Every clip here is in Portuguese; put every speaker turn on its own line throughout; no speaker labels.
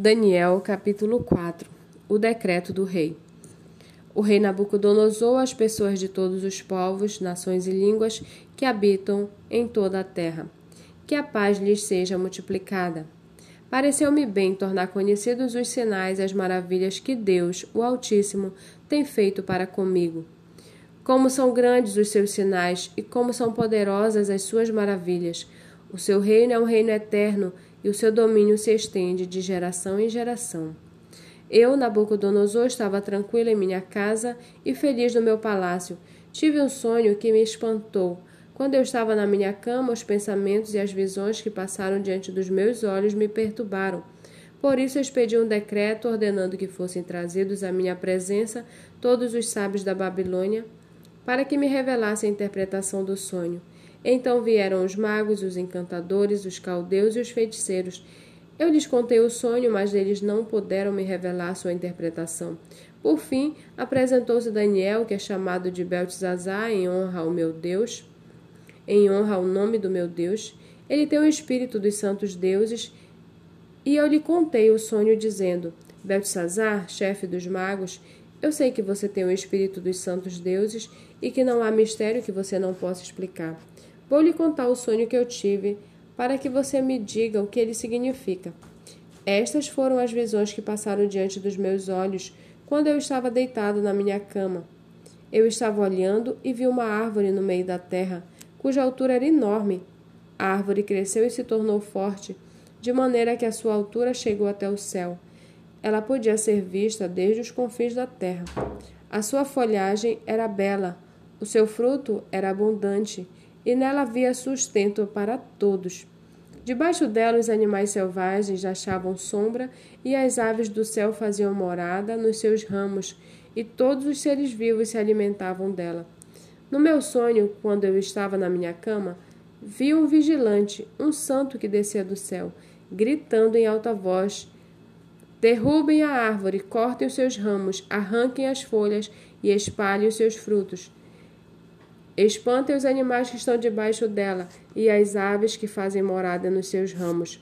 Daniel, capítulo 4 O decreto do rei. O rei Nabucodonosor as pessoas de todos os povos, nações e línguas que habitam em toda a terra. Que a paz lhes seja multiplicada. Pareceu-me bem tornar conhecidos os sinais e as maravilhas que Deus, o Altíssimo, tem feito para comigo. Como são grandes os seus sinais e como são poderosas as suas maravilhas. O seu reino é um reino eterno e o seu domínio se estende de geração em geração. Eu, Nabucodonosor, estava tranquilo em minha casa e feliz no meu palácio. Tive um sonho que me espantou. Quando eu estava na minha cama, os pensamentos e as visões que passaram diante dos meus olhos me perturbaram. Por isso expedi um decreto ordenando que fossem trazidos à minha presença todos os sábios da Babilônia, para que me revelassem a interpretação do sonho. Então vieram os magos, os encantadores, os caldeus e os feiticeiros. Eu lhes contei o sonho, mas eles não puderam me revelar sua interpretação. Por fim, apresentou-se Daniel, que é chamado de Beltesazar, em honra ao meu Deus, em honra ao nome do meu Deus. Ele tem o espírito dos santos deuses, e eu lhe contei o sonho, dizendo: Beltesazar, chefe dos magos, eu sei que você tem o espírito dos santos deuses e que não há mistério que você não possa explicar. Vou lhe contar o sonho que eu tive, para que você me diga o que ele significa. Estas foram as visões que passaram diante dos meus olhos quando eu estava deitado na minha cama. Eu estava olhando e vi uma árvore no meio da terra, cuja altura era enorme. A árvore cresceu e se tornou forte, de maneira que a sua altura chegou até o céu. Ela podia ser vista desde os confins da terra. A sua folhagem era bela, o seu fruto era abundante e nela havia sustento para todos. Debaixo dela os animais selvagens achavam sombra e as aves do céu faziam morada nos seus ramos, e todos os seres vivos se alimentavam dela. No meu sonho, quando eu estava na minha cama, vi um vigilante, um santo que descia do céu, gritando em alta voz: Derrubem a árvore, cortem os seus ramos, arranquem as folhas e espalhem os seus frutos. Espantem os animais que estão debaixo dela e as aves que fazem morada nos seus ramos.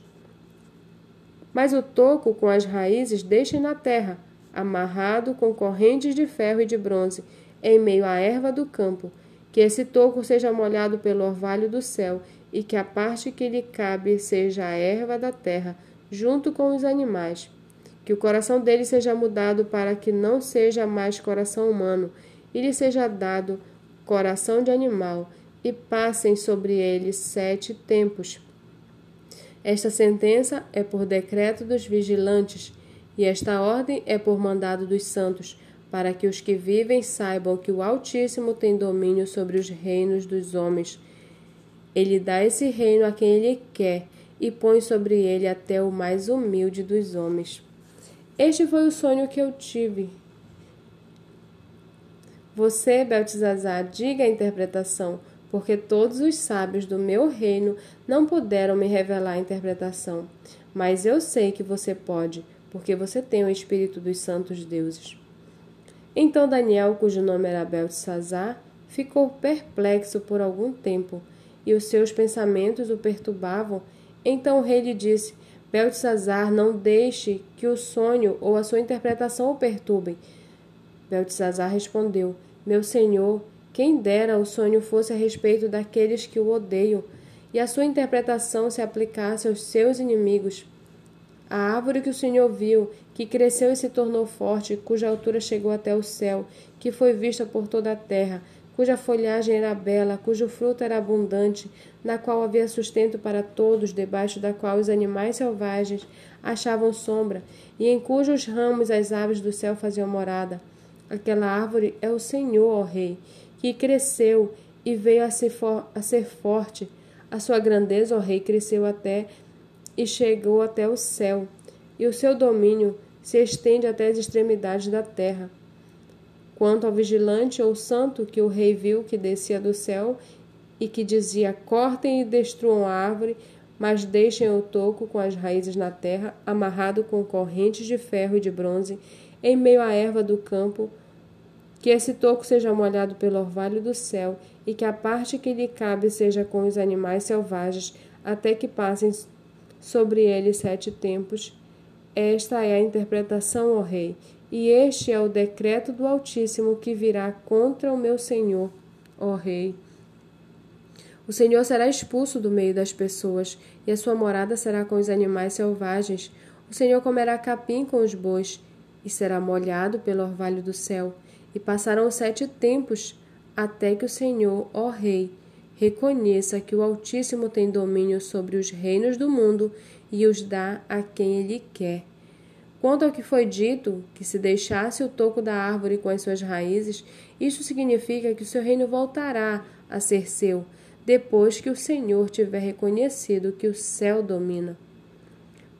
Mas o toco com as raízes deixem na terra, amarrado com correntes de ferro e de bronze, em meio à erva do campo. Que esse toco seja molhado pelo orvalho do céu, e que a parte que lhe cabe seja a erva da terra, junto com os animais. Que o coração dele seja mudado para que não seja mais coração humano, e lhe seja dado coração de animal, e passem sobre ele sete tempos. Esta sentença é por decreto dos vigilantes, e esta ordem é por mandado dos santos, para que os que vivem saibam que o Altíssimo tem domínio sobre os reinos dos homens. Ele dá esse reino a quem ele quer e põe sobre ele até o mais humilde dos homens. Este foi o sonho que eu tive, você, Beltesazar, diga a interpretação, porque todos os sábios do meu reino não puderam me revelar a interpretação. Mas eu sei que você pode, porque você tem o espírito dos santos deuses. Então Daniel, cujo nome era Beltesazar, ficou perplexo por algum tempo, e os seus pensamentos o perturbavam. Então o rei lhe disse: Beltesazar, não deixe que o sonho ou a sua interpretação o perturbem. Beltesazar respondeu: Meu senhor, quem dera o sonho fosse a respeito daqueles que o odeiam, e a sua interpretação se aplicasse aos seus inimigos. A árvore que o Senhor viu, que cresceu e se tornou forte, cuja altura chegou até o céu, que foi vista por toda a terra, cuja folhagem era bela, cujo fruto era abundante, na qual havia sustento para todos, debaixo da qual os animais selvagens achavam sombra, e em cujos ramos as aves do céu faziam morada. Aquela árvore é o Senhor, ó Rei, que cresceu e veio a ser, a ser forte. A sua grandeza, ó Rei, cresceu até e chegou até o céu, e o seu domínio se estende até as extremidades da terra. Quanto ao vigilante ou santo que o rei viu que descia do céu e que dizia: Cortem e destruam a árvore, mas deixem o toco com as raízes na terra, amarrado com correntes de ferro e de bronze, em meio à erva do campo, que esse toco seja molhado pelo orvalho do céu, e que a parte que lhe cabe seja com os animais selvagens, até que passem sobre ele sete tempos. Esta é a interpretação, ó Rei, e este é o decreto do Altíssimo que virá contra o meu Senhor, ó Rei. O Senhor será expulso do meio das pessoas, e a sua morada será com os animais selvagens. O Senhor comerá capim com os bois, e será molhado pelo orvalho do céu. E passarão sete tempos, até que o Senhor, ó Rei, reconheça que o Altíssimo tem domínio sobre os reinos do mundo e os dá a quem ele quer. Quanto ao que foi dito, que se deixasse o toco da árvore com as suas raízes, isso significa que o seu reino voltará a ser seu, depois que o Senhor tiver reconhecido que o céu domina.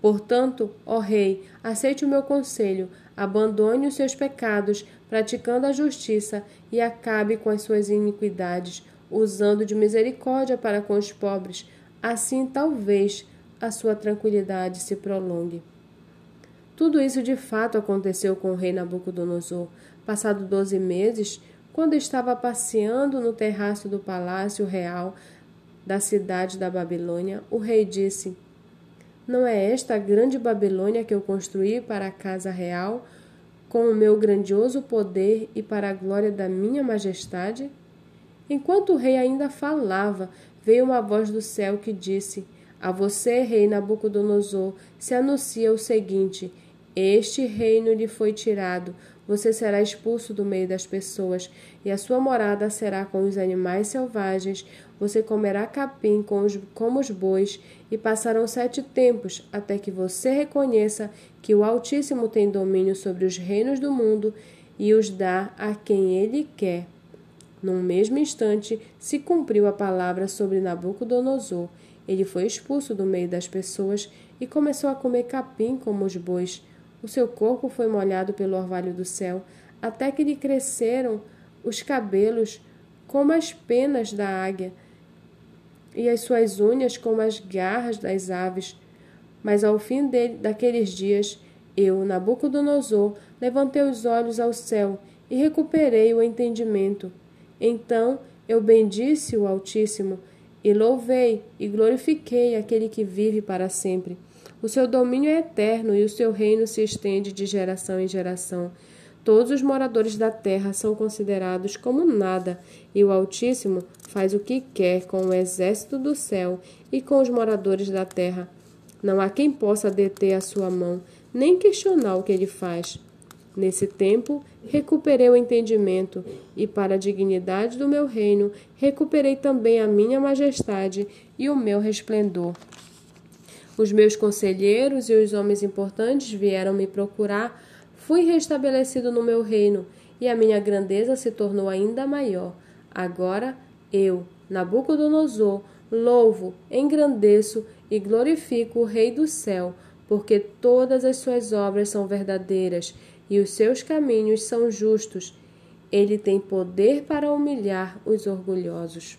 Portanto, ó Rei, aceite o meu conselho, abandone os seus pecados, praticando a justiça, e acabe com as suas iniquidades, usando de misericórdia para com os pobres. Assim, talvez, a sua tranquilidade se prolongue. Tudo isso de fato aconteceu com o rei Nabucodonosor. Passado doze meses, quando estava passeando no terraço do palácio real da cidade da Babilônia, o rei disse: Não é esta a grande Babilônia que eu construí para a casa real, com o meu grandioso poder e para a glória da minha majestade? Enquanto o rei ainda falava, veio uma voz do céu que disse: A você, rei Nabucodonosor, se anuncia o seguinte: Este reino lhe foi tirado. Você será expulso do meio das pessoas, e a sua morada será com os animais selvagens. Você comerá capim com os, como os bois, e passarão sete tempos até que você reconheça que o Altíssimo tem domínio sobre os reinos do mundo e os dá a quem ele quer. Num mesmo instante, se cumpriu a palavra sobre Nabucodonosor. Ele foi expulso do meio das pessoas e começou a comer capim como os bois. O seu corpo foi molhado pelo orvalho do céu, até que lhe cresceram os cabelos como as penas da águia, e as suas unhas como as garras das aves. Mas ao fim dele, daqueles dias, eu, Nabucodonosor, levantei os olhos ao céu e recuperei o entendimento. Então eu bendisse o Altíssimo e louvei e glorifiquei aquele que vive para sempre. O seu domínio é eterno e o seu reino se estende de geração em geração. Todos os moradores da terra são considerados como nada, e o Altíssimo faz o que quer com o exército do céu e com os moradores da terra. Não há quem possa deter a sua mão, nem questionar o que ele faz. Nesse tempo, recuperei o entendimento, e para a dignidade do meu reino, recuperei também a minha majestade e o meu resplendor. Os meus conselheiros e os homens importantes vieram me procurar. Fui restabelecido no meu reino, e a minha grandeza se tornou ainda maior. Agora eu, Nabucodonosor, louvo, engrandeço e glorifico o Rei do céu, porque todas as suas obras são verdadeiras e os seus caminhos são justos. Ele tem poder para humilhar os orgulhosos.